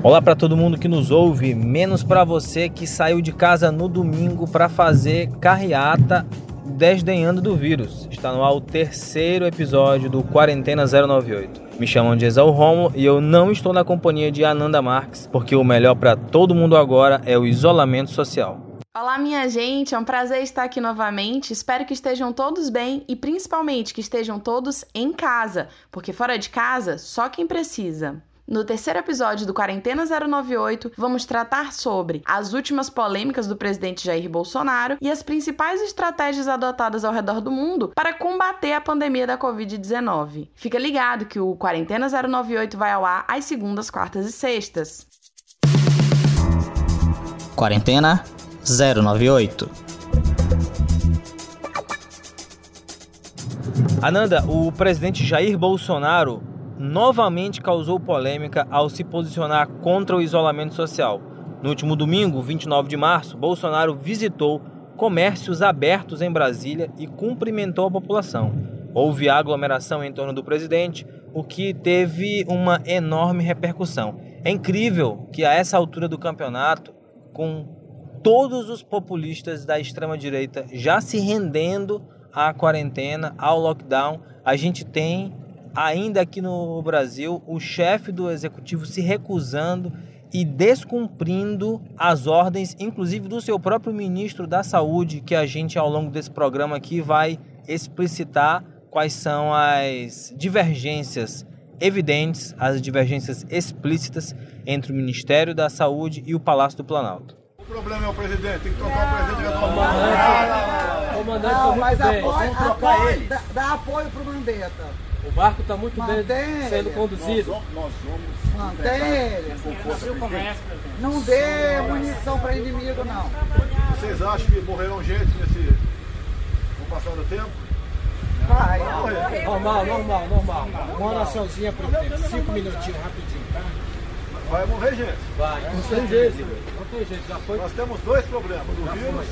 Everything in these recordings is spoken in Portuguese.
Olá para todo mundo que nos ouve, menos para você que saiu de casa no domingo para fazer carreata desdenhando do vírus. Está no ar o terceiro episódio do Quarentena 098. Me chamam de Exal Romo e eu não estou na companhia de Ananda Marques, porque o melhor para todo mundo agora é o isolamento social. Olá, minha gente, é um prazer estar aqui novamente. Espero que estejam todos bem e principalmente que estejam todos em casa, porque fora de casa, só quem precisa. No terceiro episódio do Quarentena 098, vamos tratar sobre as últimas polêmicas do presidente Jair Bolsonaro e as principais estratégias adotadas ao redor do mundo para combater a pandemia da Covid-19. Fica ligado que o Quarentena 098 vai ao ar às segundas, quartas e sextas. Quarentena 098. Ananda, o presidente Jair Bolsonaro novamente causou polêmica ao se posicionar contra o isolamento social. No último domingo, 29 de março, Bolsonaro visitou comércios abertos em Brasília e cumprimentou a população. Houve aglomeração em torno do presidente, o que teve uma enorme repercussão. É incrível que a essa altura do campeonato, com todos os populistas da extrema-direita já se rendendo à quarentena, ao lockdown, a gente tem ainda aqui no Brasil, o chefe do executivo se recusando e descumprindo as ordens, inclusive do seu próprio ministro da Saúde, que a gente ao longo desse programa aqui vai explicitar quais são as divergências evidentes, as divergências explícitas entre o Ministério da Saúde e o Palácio do Planalto. O problema é o presidente, tem que trocar o presidente da Comandante, comandante não, mas apoio, apoio, dá, dá apoio para o Mandetta. O barco está muito bem sendo conduzido. Nós, nós vamos. Não dê munição para inimigo, não. Vocês acham que morrerão gente nesse. no passar do tempo? Vai. Normal, normal, normal. Uma oraçãozinha, presidente. Cinco minutinhos, rapidinho, tá? Vai morrer gente. Vai, não tem jeito. Não tem jeito, já foi. Nós temos dois problemas, o vírus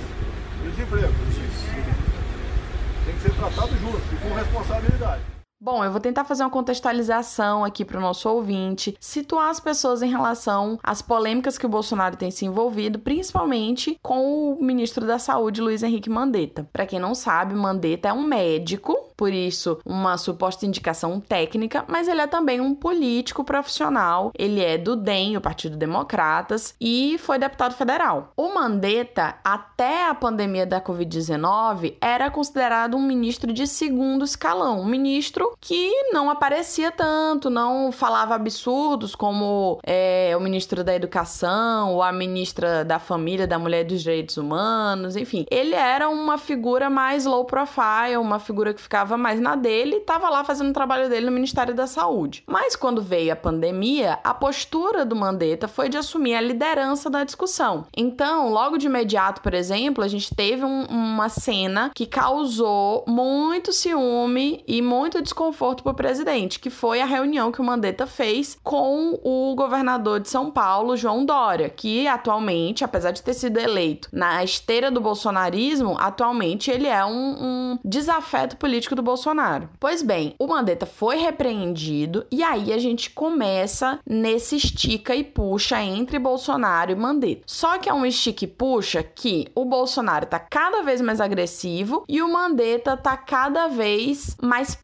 e o desemprego. Tem que ser tratado junto e com responsabilidade. Bom, eu vou tentar fazer uma contextualização aqui para o nosso ouvinte, situar as pessoas em relação às polêmicas que o Bolsonaro tem se envolvido, principalmente com o ministro da Saúde, Luiz Henrique Mandetta. Para quem não sabe, Mandetta é um médico por isso uma suposta indicação técnica, mas ele é também um político profissional. Ele é do DEM, o Partido Democratas, e foi deputado federal. O Mandetta, até a pandemia da Covid-19, era considerado um ministro de segundo escalão, um ministro que não aparecia tanto, não falava absurdos como é, o ministro da Educação ou a ministra da Família, da Mulher e dos Direitos Humanos, enfim. Ele era uma figura mais low profile, uma figura que ficava mais na dele, estava lá fazendo o trabalho dele no Ministério da Saúde. Mas quando veio a pandemia, a postura do Mandetta foi de assumir a liderança da discussão. Então, logo de imediato, por exemplo, a gente teve um, uma cena que causou muito ciúme e muito desconforto para o presidente, que foi a reunião que o Mandetta fez com o governador de São Paulo, João Dória, que atualmente, apesar de ter sido eleito na esteira do bolsonarismo, atualmente ele é um, um desafeto político do Bolsonaro. Pois bem, o Mandetta foi repreendido e aí a gente começa nesse estica e puxa entre Bolsonaro e Mandetta. Só que é um estica e puxa que o Bolsonaro tá cada vez mais agressivo e o Mandetta tá cada vez mais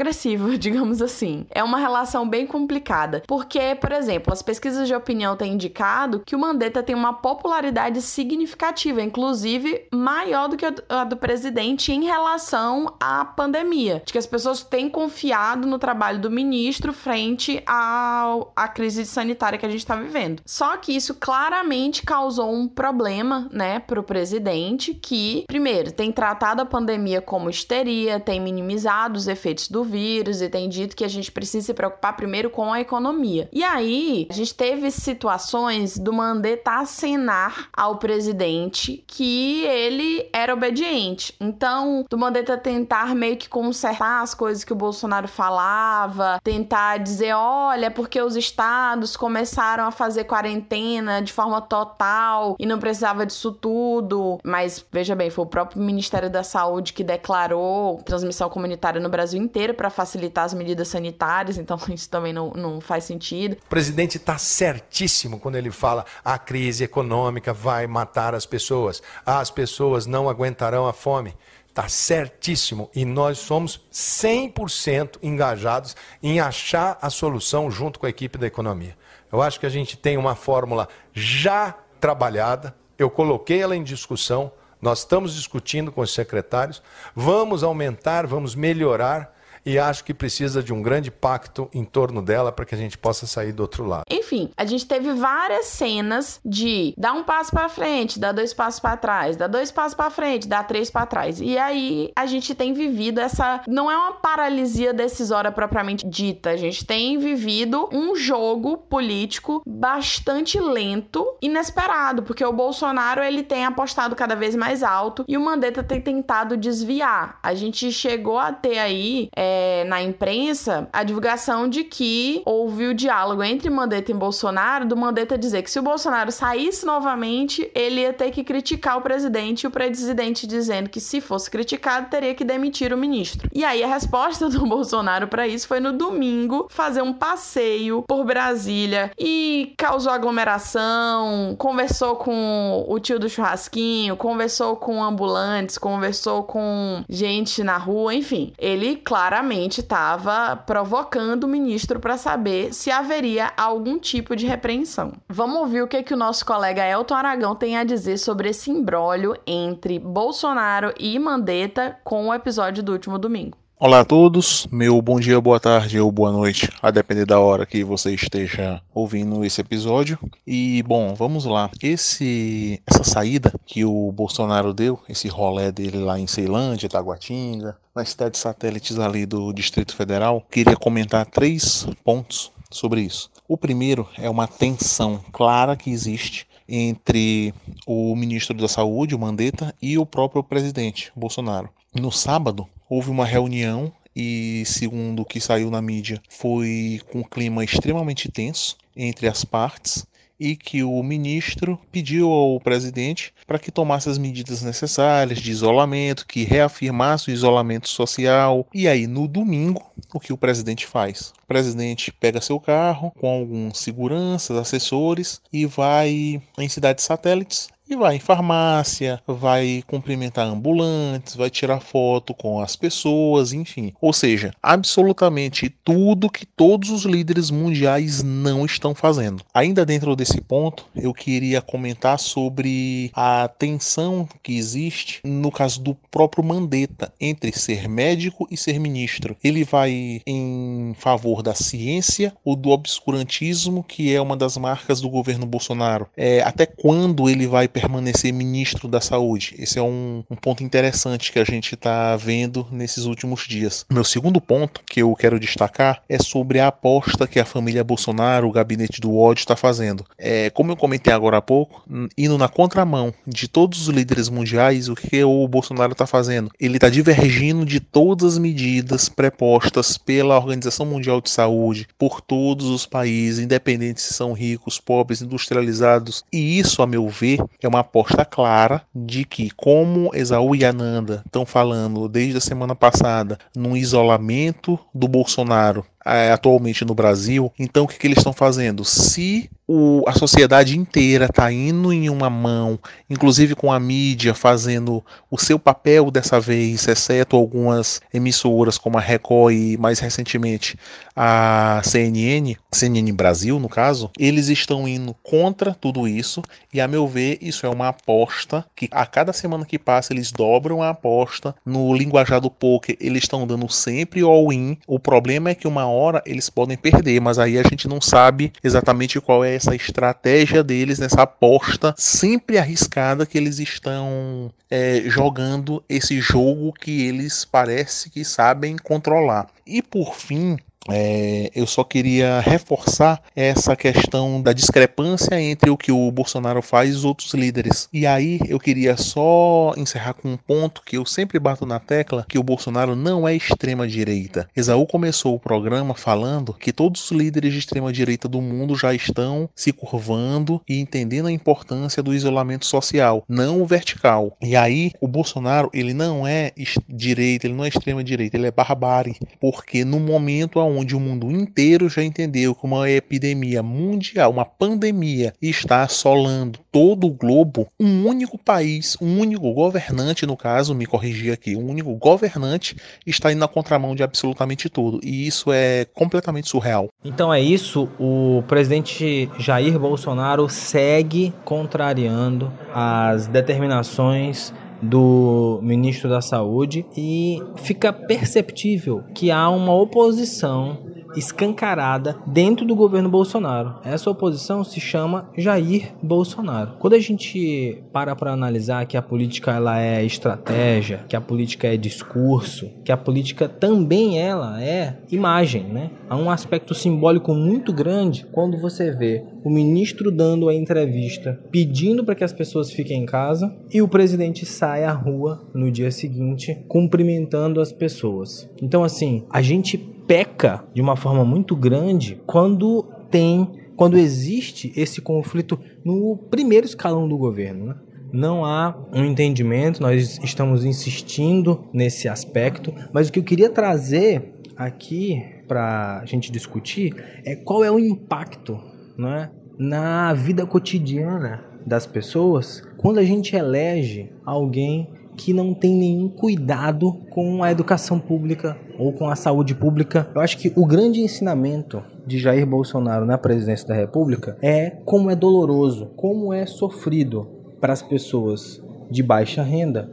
passivo-agressivo, digamos assim. É uma relação bem complicada, porque, por exemplo, as pesquisas de opinião têm indicado que o Mandetta tem uma popularidade significativa, inclusive maior do que a do presidente em relação à pandemia pandemia, de que as pessoas têm confiado no trabalho do ministro frente ao, à crise sanitária que a gente está vivendo. Só que isso claramente causou um problema, né, para o presidente, que, primeiro, tem tratado a pandemia como histeria, tem minimizado os efeitos do vírus e tem dito que a gente precisa se preocupar primeiro com a economia. E aí, a gente teve situações do Mandetta acenar ao presidente que ele era obediente. Então, do Mandetta tentar meio que consertar as coisas que o Bolsonaro falava, tentar dizer, olha, porque os estados começaram a fazer quarentena de forma total e não precisava disso tudo. Mas veja bem, foi o próprio Ministério da Saúde que declarou transmissão comunitária no Brasil inteiro para facilitar as medidas sanitárias, então isso também não, não faz sentido. O presidente está certíssimo quando ele fala a crise econômica vai matar as pessoas, as pessoas não aguentarão a fome. Está certíssimo. E nós somos 100% engajados em achar a solução junto com a equipe da economia. Eu acho que a gente tem uma fórmula já trabalhada, eu coloquei ela em discussão, nós estamos discutindo com os secretários, vamos aumentar, vamos melhorar e acho que precisa de um grande pacto em torno dela para que a gente possa sair do outro lado. Enfim, a gente teve várias cenas de dar um passo para frente, dar dois passos para trás, dar dois passos para frente, dar três para trás. E aí a gente tem vivido essa não é uma paralisia decisória propriamente dita, a gente tem vivido um jogo político bastante lento, inesperado, porque o Bolsonaro ele tem apostado cada vez mais alto e o Mandetta tem tentado desviar. A gente chegou a ter aí é, é, na imprensa a divulgação de que houve o diálogo entre Mandetta e Bolsonaro, do Mandetta dizer que se o Bolsonaro saísse novamente, ele ia ter que criticar o presidente, e o presidente dizendo que se fosse criticado, teria que demitir o ministro. E aí a resposta do Bolsonaro para isso foi no domingo fazer um passeio por Brasília e causou aglomeração, conversou com o tio do churrasquinho, conversou com ambulantes, conversou com gente na rua, enfim. Ele, claramente, claramente estava provocando o ministro para saber se haveria algum tipo de repreensão. Vamos ouvir o que, que o nosso colega Elton Aragão tem a dizer sobre esse imbróglio entre Bolsonaro e Mandetta com o episódio do último domingo. Olá a todos, meu bom dia, boa tarde ou boa noite, a depender da hora que você esteja ouvindo esse episódio. E bom, vamos lá. Esse essa saída que o Bolsonaro deu, esse rolé dele lá em Ceilândia, Taguatinga, nas cidades satélites ali do Distrito Federal, queria comentar três pontos sobre isso. O primeiro é uma tensão clara que existe entre o ministro da Saúde, o Mandetta, e o próprio presidente Bolsonaro. No sábado, houve uma reunião e, segundo o que saiu na mídia, foi com um clima extremamente tenso entre as partes e que o ministro pediu ao presidente para que tomasse as medidas necessárias de isolamento, que reafirmasse o isolamento social. E aí, no domingo, o que o presidente faz? O presidente pega seu carro com alguns seguranças, assessores e vai em cidades satélites e vai em farmácia, vai cumprimentar ambulantes, vai tirar foto com as pessoas, enfim. Ou seja, absolutamente tudo que todos os líderes mundiais não estão fazendo. Ainda dentro desse ponto, eu queria comentar sobre a tensão que existe no caso do próprio Mandetta entre ser médico e ser ministro. Ele vai em favor da ciência ou do obscurantismo, que é uma das marcas do governo Bolsonaro. É, até quando ele vai permanecer ministro da Saúde. Esse é um, um ponto interessante que a gente está vendo nesses últimos dias. Meu segundo ponto que eu quero destacar é sobre a aposta que a família Bolsonaro, o gabinete do ódio, está fazendo. É, como eu comentei agora há pouco, indo na contramão de todos os líderes mundiais, o que o Bolsonaro está fazendo? Ele está divergindo de todas as medidas prepostas pela Organização Mundial de Saúde, por todos os países, independente se são ricos, pobres, industrializados. E isso, a meu ver, é uma aposta clara de que, como Esaú e Ananda estão falando desde a semana passada, no isolamento do Bolsonaro é, atualmente no Brasil, então o que, que eles estão fazendo? Se o, a sociedade inteira está indo em uma mão, inclusive com a mídia fazendo o seu papel dessa vez, exceto algumas emissoras como a Record e mais recentemente a CNN, CNN Brasil no caso, eles estão indo contra tudo isso e a meu ver isso é uma aposta que a cada semana que passa eles dobram a aposta no linguajar do poker, eles estão dando sempre all-in. O problema é que uma hora eles podem perder, mas aí a gente não sabe exatamente qual é essa estratégia deles nessa aposta sempre arriscada que eles estão é, jogando esse jogo que eles parece que sabem controlar. E por fim, É, eu só queria reforçar essa questão da discrepância entre o que o Bolsonaro faz e os outros líderes. E aí eu queria só encerrar com um ponto que eu sempre bato na tecla, que o Bolsonaro não é extrema direita. Esaú começou o programa falando que todos os líderes de extrema direita do mundo já estão se curvando e entendendo a importância do isolamento social, não o vertical. E aí o Bolsonaro, ele não é direita, ele não é extrema direita, ele é barbárie, porque no momento onde o mundo inteiro já entendeu que uma epidemia mundial, uma pandemia, está assolando todo o globo, um único país, um único governante, no caso, me corrigir aqui, um único governante está indo na contramão de absolutamente tudo. E isso é completamente surreal. Então é isso, o presidente Jair Bolsonaro segue contrariando as determinações do ministro da Saúde e fica perceptível que há uma oposição escancarada dentro do governo Bolsonaro. Essa oposição se chama Jair Bolsonaro. Quando a gente para para analisar que a política ela é estratégia, que a política é discurso, que a política também ela é imagem, né? Há um aspecto simbólico muito grande quando você vê o ministro dando a entrevista pedindo para que as pessoas fiquem em casa e o presidente sai à rua no dia seguinte cumprimentando as pessoas. Então assim, a gente peca de uma forma muito grande quando tem, quando existe esse conflito no primeiro escalão do governo, né? Não há um entendimento, nós estamos insistindo nesse aspecto, mas o que eu queria trazer aqui para a gente discutir é qual é o impacto né, na vida cotidiana das pessoas quando a gente elege alguém que não tem nenhum cuidado com a educação pública ou com a saúde pública. Eu acho que o grande ensinamento de Jair Bolsonaro na presidência da República é como é doloroso, como é sofrido para as pessoas de baixa renda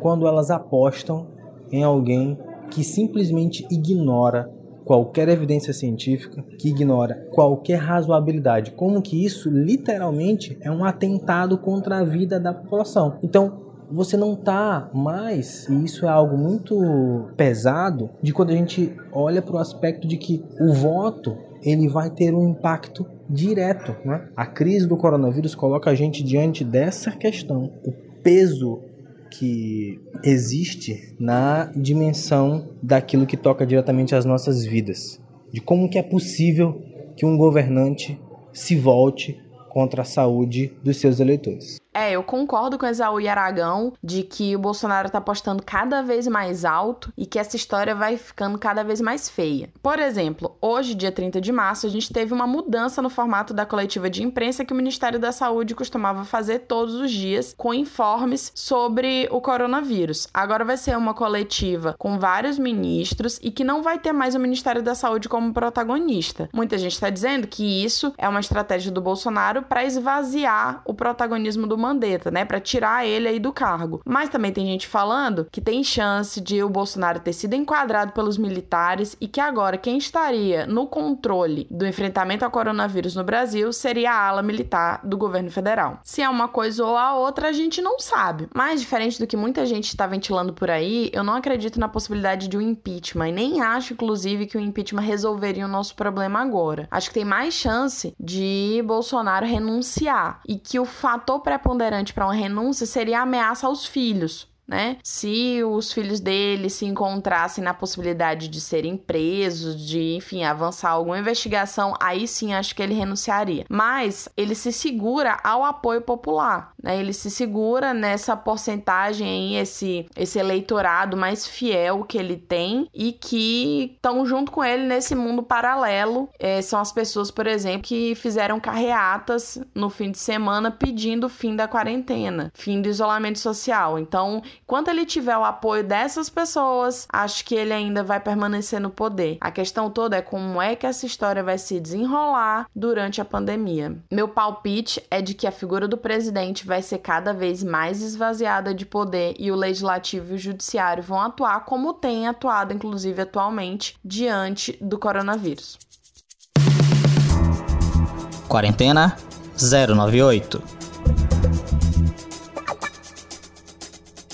quando elas apostam em alguém que simplesmente ignora qualquer evidência científica, que ignora qualquer razoabilidade, como que isso literalmente é um atentado contra a vida da população. Então, você não tá mais, e isso é algo muito pesado, de quando a gente olha para o aspecto de que o voto ele vai ter um impacto direto. Né? A crise do coronavírus coloca a gente diante dessa questão, o peso que existe na dimensão daquilo que toca diretamente às nossas vidas, de como que é possível que um governante se volte contra a saúde dos seus eleitores. É, eu concordo com Exaú e Aragão de que o Bolsonaro tá apostando cada vez mais alto e que essa história vai ficando cada vez mais feia. Por exemplo, hoje, dia 30 de março, a gente teve uma mudança no formato da coletiva de imprensa que o Ministério da Saúde costumava fazer todos os dias, com informes sobre o coronavírus. Agora vai ser uma coletiva com vários ministros e que não vai ter mais o Ministério da Saúde como protagonista. Muita gente está dizendo que isso é uma estratégia do Bolsonaro para esvaziar o protagonismo do Mandetta, né, para tirar ele aí do cargo. Mas também tem gente falando que tem chance de o Bolsonaro ter sido enquadrado pelos militares e que agora quem estaria no controle do enfrentamento ao coronavírus no Brasil seria a ala militar do governo federal. Se é uma coisa ou a outra, a gente não sabe. Mas diferente do que muita gente está ventilando por aí, eu não acredito na possibilidade de um impeachment e nem acho inclusive que o impeachment resolveria o nosso problema agora. Acho que tem mais chance de Bolsonaro renunciar e que o fator pré preponderante para uma renúncia seria a ameaça aos filhos né? Se os filhos dele se encontrassem na possibilidade de serem presos, de, enfim, avançar alguma investigação, aí sim acho que ele renunciaria. Mas ele se segura ao apoio popular, né? Ele se segura nessa porcentagem aí, esse, esse eleitorado mais fiel que ele tem e que estão junto com ele nesse mundo paralelo. É, são as pessoas, por exemplo, que fizeram carreatas no fim de semana pedindo fim da quarentena, fim do isolamento social. Então, Enquanto ele tiver o apoio dessas pessoas, acho que ele ainda vai permanecer no poder. A questão toda é como é que essa história vai se desenrolar durante a pandemia. Meu palpite é de que a figura do presidente vai ser cada vez mais esvaziada de poder e o legislativo e o judiciário vão atuar como tem atuado, inclusive atualmente, diante do coronavírus. Quarentena 098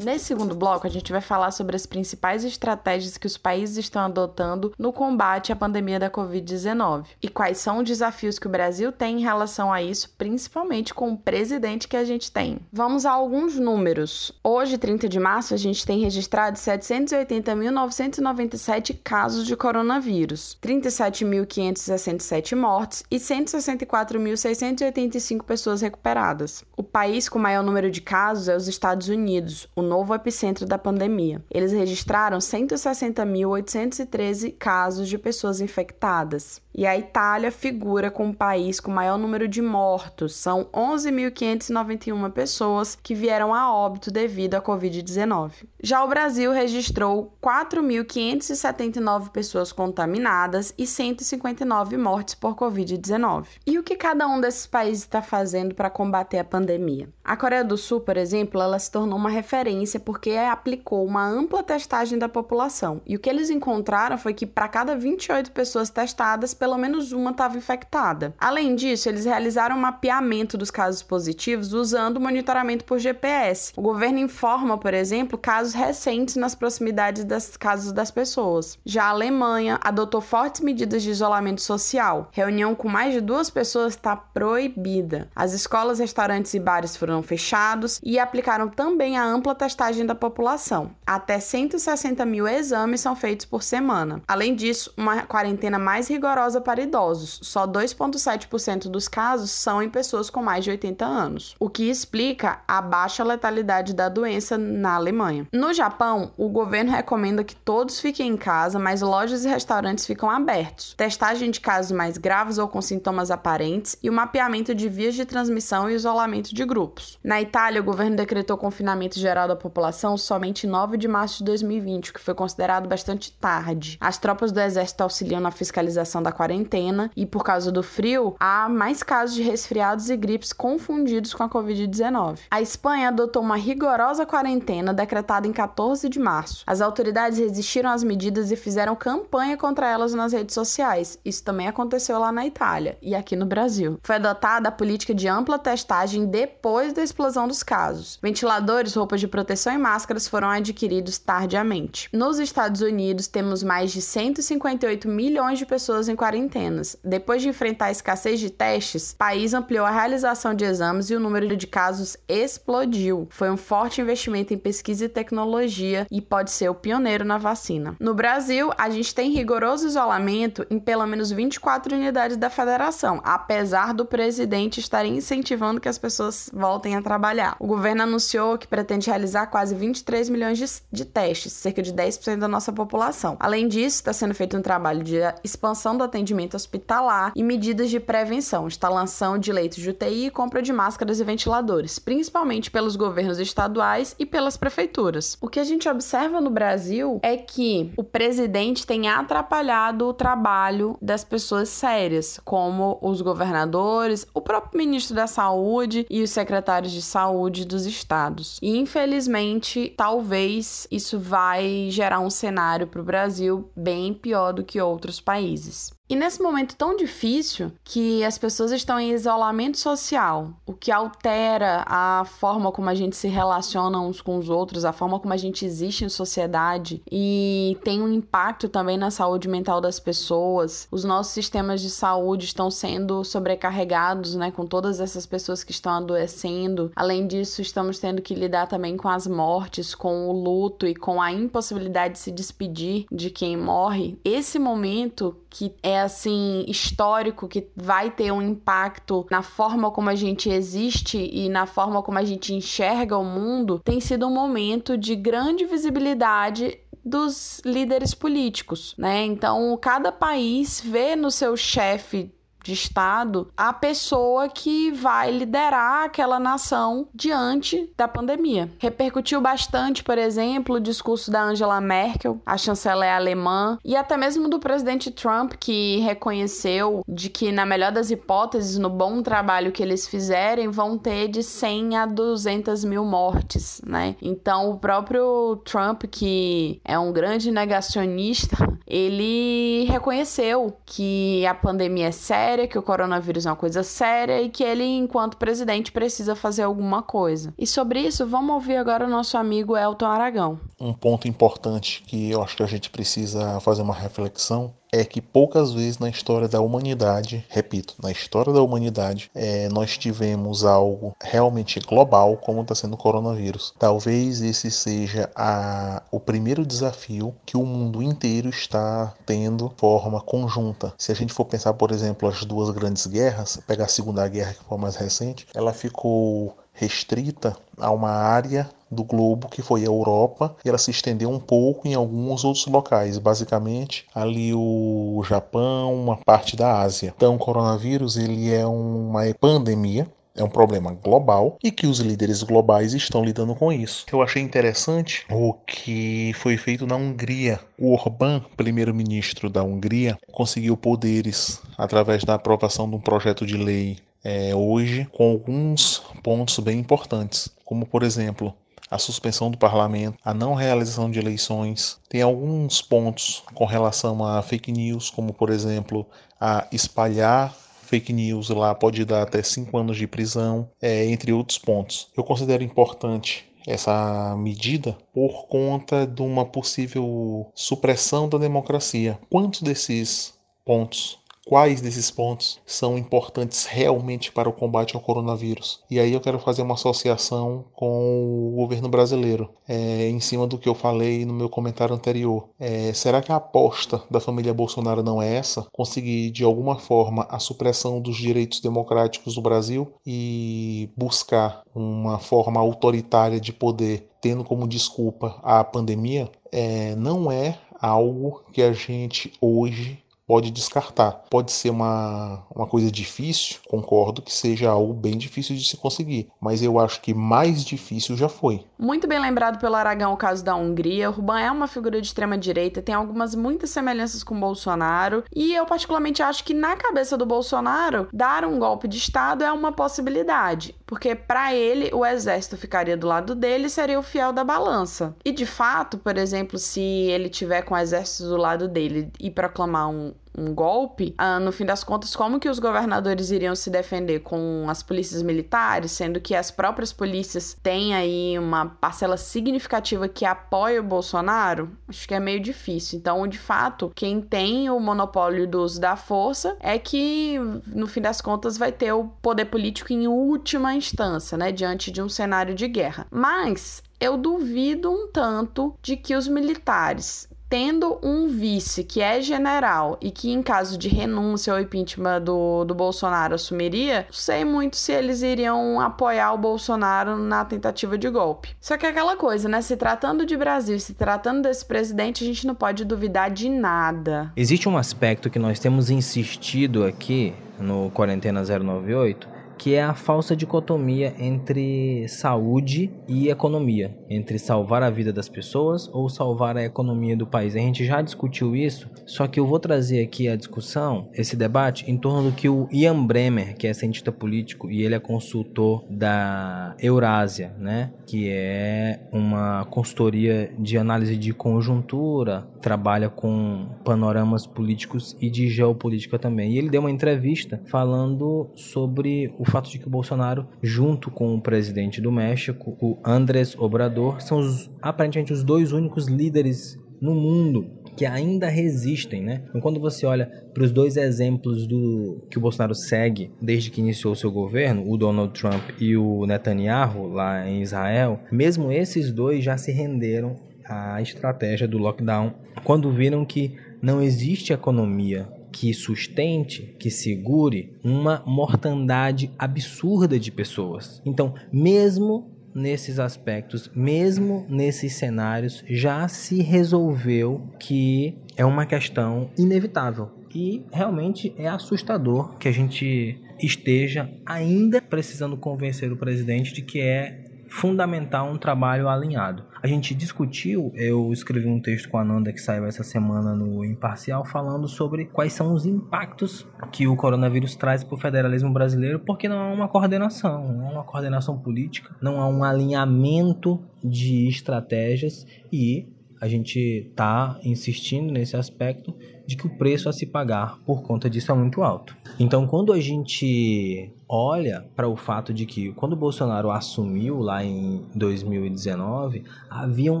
Nesse segundo bloco, a gente vai falar sobre as principais estratégias que os países estão adotando no combate à pandemia da Covid-19 e quais são os desafios que o Brasil tem em relação a isso, principalmente com o presidente que a gente tem. Vamos a alguns números. Hoje, 30 de março, a gente tem registrado 780.997 casos de coronavírus, 37.567 mortes e 164.685 pessoas recuperadas. O país com maior número de casos é os Estados Unidos, o novo epicentro da pandemia. Eles registraram 160.813 casos de pessoas infectadas. E a Itália figura como o país com maior número de mortos. São 11.591 pessoas que vieram a óbito devido à Covid-19. Já o Brasil registrou 4.579 pessoas contaminadas e 159 mortes por Covid-19. E o que cada um desses países está fazendo para combater a pandemia? A Coreia do Sul, por exemplo, ela se tornou uma referência porque aplicou uma ampla testagem da população. E o que eles encontraram foi que para cada 28 pessoas testadas, pelo menos uma estava infectada. Além disso, eles realizaram um mapeamento dos casos positivos usando monitoramento por GPS. O governo informa, por exemplo, casos recentes nas proximidades das casas das pessoas. Já a Alemanha adotou fortes medidas de isolamento social. Reunião com mais de duas pessoas está proibida. As escolas, restaurantes e bares foram fechados e aplicaram também a ampla testagem da população. Até 160 mil exames são feitos por semana. Além disso, uma quarentena mais rigorosa para idosos. Só 2,7% dos casos são em pessoas com mais de 80 anos, o que explica a baixa letalidade da doença na Alemanha. No Japão, o governo recomenda que todos fiquem em casa, mas lojas e restaurantes ficam abertos. Testagem de casos mais graves ou com sintomas aparentes e o mapeamento de vias de transmissão e isolamento de grupos. Na Itália, o governo decretou confinamento geral da população somente em 9 de março de 2020, o que foi considerado bastante tarde. As tropas do exército auxiliam na fiscalização da quarentena e por causa do frio, há mais casos de resfriados e gripes confundidos com a Covid-19. A Espanha adotou uma rigorosa quarentena decretada em 14 de março. As autoridades resistiram às medidas e fizeram campanha contra elas nas redes sociais. Isso também aconteceu lá na Itália e aqui no Brasil. Foi adotada a política de ampla testagem depois da explosão dos casos. Ventiladores, roupas de proteção e máscaras foram adquiridos tardiamente. Nos Estados Unidos, temos mais de 158 milhões de pessoas em quarentena quarentenas. Depois de enfrentar a escassez de testes, o país ampliou a realização de exames e o número de casos explodiu. Foi um forte investimento em pesquisa e tecnologia e pode ser o pioneiro na vacina. No Brasil, a gente tem rigoroso isolamento em pelo menos 24 unidades da federação, apesar do presidente estar incentivando que as pessoas voltem a trabalhar. O governo anunciou que pretende realizar quase 23 milhões de, de testes, cerca de 10% da nossa população. Além disso, está sendo feito um trabalho de expansão do atendimento hospitalar e medidas de prevenção, instalação de leitos de UTI e compra de máscaras e ventiladores, principalmente pelos governos estaduais e pelas prefeituras. O que a gente observa no Brasil é que o presidente tem atrapalhado o trabalho das pessoas sérias, como os governadores, o próprio ministro da Saúde e os secretários de saúde dos estados. E infelizmente, talvez isso vai gerar um cenário para o Brasil bem pior do que outros países. E nesse momento tão difícil que as pessoas estão em isolamento social, o que altera a forma como a gente se relaciona uns com os outros, a forma como a gente existe em sociedade e tem um impacto também na saúde mental das pessoas. Os nossos sistemas de saúde estão sendo sobrecarregados, né, com todas essas pessoas que estão adoecendo. Além disso, estamos tendo que lidar também com as mortes, com o luto e com a impossibilidade de se despedir de quem morre. Esse momento que é assim histórico que vai ter um impacto na forma como a gente existe e na forma como a gente enxerga o mundo, tem sido um momento de grande visibilidade dos líderes políticos, né? Então, cada país vê no seu chefe de Estado a pessoa que vai liderar aquela nação diante da pandemia. Repercutiu bastante, por exemplo, o discurso da Angela Merkel, a chanceler alemã, e até mesmo do presidente Trump, que reconheceu de que, na melhor das hipóteses, no bom trabalho que eles fizerem, vão ter de 100 a 200 mil mortes, né? Então, o próprio Trump, que é um grande negacionista, ele reconheceu que a pandemia é séria séria, que o coronavírus é uma coisa séria e que ele, enquanto presidente, precisa fazer alguma coisa. E sobre isso, vamos ouvir agora o nosso amigo Elton Aragão. Um ponto importante que eu acho que a gente precisa fazer uma reflexão é que poucas vezes na história da humanidade, repito, na história da humanidade, é, nós tivemos algo realmente global como está sendo o coronavírus. Talvez esse seja a, o primeiro desafio que o mundo inteiro está tendo de forma conjunta. Se a gente for pensar, por exemplo, as duas grandes guerras, pegar a Segunda Guerra que foi mais recente, ela ficou restrita a uma área do globo que foi a Europa e ela se estendeu um pouco em alguns outros locais, basicamente ali o Japão, uma parte da Ásia. Então, o coronavírus ele é uma pandemia é um problema global e que os líderes globais estão lidando com isso. Eu achei interessante o que foi feito na Hungria. O Orbán, primeiro-ministro da Hungria, conseguiu poderes através da aprovação de um projeto de lei é, hoje com alguns pontos bem importantes, como por exemplo a suspensão do parlamento, a não realização de eleições. Tem alguns pontos com relação a fake news, como por exemplo a espalhar fake news lá pode dar até cinco anos de prisão, é, entre outros pontos. Eu considero importante essa medida por conta de uma possível supressão da democracia. Quantos desses pontos quais desses pontos são importantes realmente para o combate ao coronavírus. E aí eu quero fazer uma associação com o governo brasileiro, é, em cima do que eu falei no meu comentário anterior. É, será que a aposta da família Bolsonaro não é essa? Conseguir de alguma forma a supressão dos direitos democráticos do Brasil e buscar uma forma autoritária de poder, tendo como desculpa a pandemia? É, não é algo que a gente hoje pode descartar. Pode ser uma, uma coisa difícil, concordo que seja algo bem difícil de se conseguir, mas eu acho que mais difícil já foi. Muito bem lembrado pelo Aragão o caso da Hungria. Urban é uma figura de extrema direita, tem algumas muitas semelhanças com Bolsonaro, e eu particularmente acho que na cabeça do Bolsonaro, dar um golpe de estado é uma possibilidade, porque para ele o exército ficaria do lado dele e seria o fiel da balança. E de fato, por exemplo, se ele tiver com o exército do lado dele e proclamar um, um golpe, ah, no fim das contas, como que os governadores iriam se defender com as polícias militares, sendo que as próprias polícias têm aí uma parcela significativa que apoia o Bolsonaro? Acho que é meio difícil. Então, de fato, quem tem o monopólio do uso da força é que, no fim das contas, vai ter o poder político em última instância, né, diante de um cenário de guerra. Mas eu duvido um tanto de que os militares tendo um vice que é general e que, em caso de renúncia ou impeachment do, do Bolsonaro, assumiria, sei muito se eles iriam apoiar o Bolsonaro na tentativa de golpe. Só que é aquela coisa, né? Se tratando de Brasil, se tratando desse presidente, a gente não pode duvidar de nada. Existe um aspecto que nós temos insistido aqui no Quarentena 098 que é a falsa dicotomia entre saúde e economia, entre salvar a vida das pessoas ou salvar a economia do país. A gente já discutiu isso, só que eu vou trazer aqui a discussão, esse debate, em torno do que o Ian Bremer, que é cientista político e ele é consultor da Eurásia, né, que é uma consultoria de análise de conjuntura, trabalha com panoramas políticos e de geopolítica também. E ele deu uma entrevista falando sobre o fato de que o Bolsonaro, junto com o presidente do México, o Andrés Obrador, são os, aparentemente os dois únicos líderes no mundo que ainda resistem, né? Então, quando você olha para os dois exemplos do que o Bolsonaro segue desde que iniciou seu governo, o Donald Trump e o Netanyahu lá em Israel, mesmo esses dois já se renderam à estratégia do lockdown quando viram que não existe economia que sustente, que segure uma mortandade absurda de pessoas. Então, mesmo nesses aspectos, mesmo nesses cenários, já se resolveu que é uma questão inevitável. E realmente é assustador que a gente esteja ainda precisando convencer o presidente de que é fundamental um trabalho alinhado. A gente discutiu, eu escrevi um texto com a Nanda que saiu essa semana no Imparcial falando sobre quais são os impactos que o coronavírus traz para o federalismo brasileiro, porque não há uma coordenação, não há uma coordenação política, não há um alinhamento de estratégias e a gente está insistindo nesse aspecto de que o preço a se pagar por conta disso é muito alto. Então, quando a gente olha para o fato de que quando o Bolsonaro assumiu lá em 2019, haviam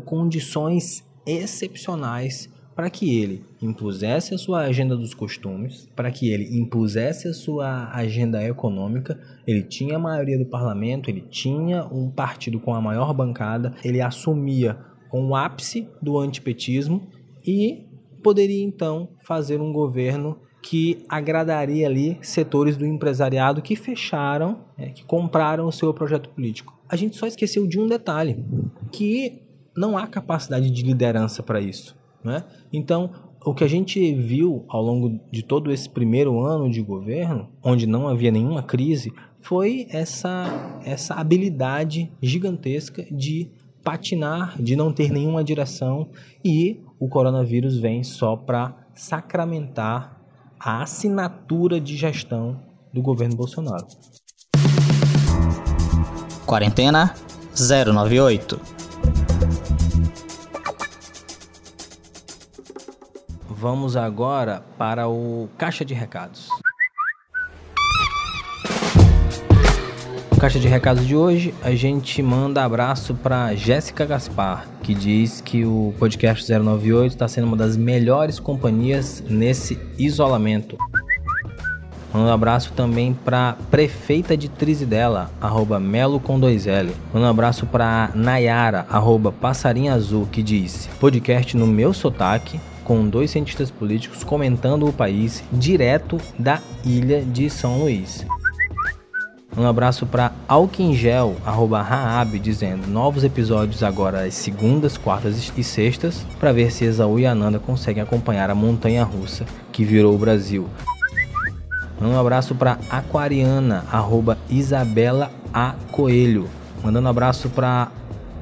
condições excepcionais para que ele impusesse a sua agenda dos costumes, para que ele impusesse a sua agenda econômica, ele tinha a maioria do parlamento, ele tinha um partido com a maior bancada, ele assumia com o ápice do antipetismo e poderia então fazer um governo que agradaria ali setores do empresariado que fecharam, é, que compraram o seu projeto político. A gente só esqueceu de um detalhe, que não há capacidade de liderança para isso. Né? Então, o que a gente viu ao longo de todo esse primeiro ano de governo, onde não havia nenhuma crise, foi essa, essa habilidade gigantesca de patinar, de não ter nenhuma direção e o coronavírus vem só para sacramentar a assinatura de gestão do governo Bolsonaro. Quarentena 098 Vamos agora para o caixa de recados. Caixa de recados de hoje, a gente manda abraço para Jéssica Gaspar, que diz que o podcast 098 está sendo uma das melhores companhias nesse isolamento. Manda um abraço também para prefeita de Trizidela, arroba Melo com dois L. Manda um abraço para Nayara, arroba Passarinho Azul, que diz podcast no meu sotaque, com dois cientistas políticos comentando o país direto da ilha de São Luís. Um abraço para Alquingel, arroba Raab, dizendo novos episódios agora às segundas, quartas e sextas, para ver se Esaú e Ananda conseguem acompanhar a montanha russa que virou o Brasil. Um abraço para Aquariana, arroba Isabela A. Coelho. Mandando um abraço para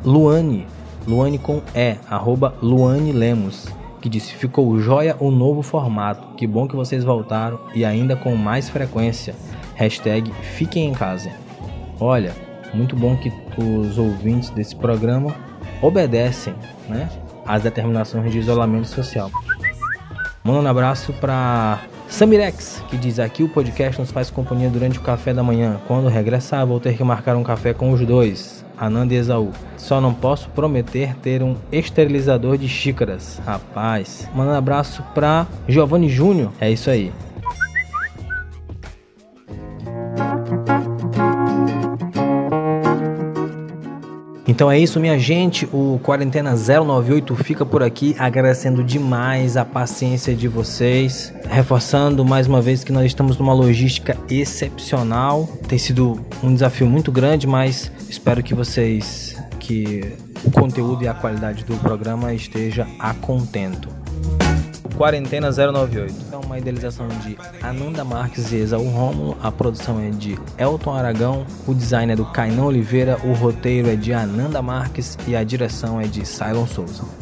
Luane, Luane com E, arroba Luane Lemos que disse: Ficou joia o novo formato. Que bom que vocês voltaram e ainda com mais frequência. Hashtag fiquem em casa. Olha, muito bom que os ouvintes desse programa obedecem né, às determinações de isolamento social. Manda um abraço para Samirex, que diz aqui o podcast nos faz companhia durante o café da manhã. Quando regressar, vou ter que marcar um café com os dois. Ananda e Esaú. Só não posso prometer ter um esterilizador de xícaras. Rapaz, manda um abraço pra Giovanni Júnior. É isso aí. Então é isso, minha gente. O Quarentena 098 fica por aqui, agradecendo demais a paciência de vocês, reforçando mais uma vez que nós estamos numa logística excepcional. Tem sido um desafio muito grande, mas espero que vocês que o conteúdo e a qualidade do programa esteja a contento. Quarentena 098. É uma idealização de Ananda Marques e Exaú Rômulo. A produção é de Elton Aragão. O design é do Kainan Oliveira. O roteiro é de Ananda Marques. E a direção é de Cylon Souza.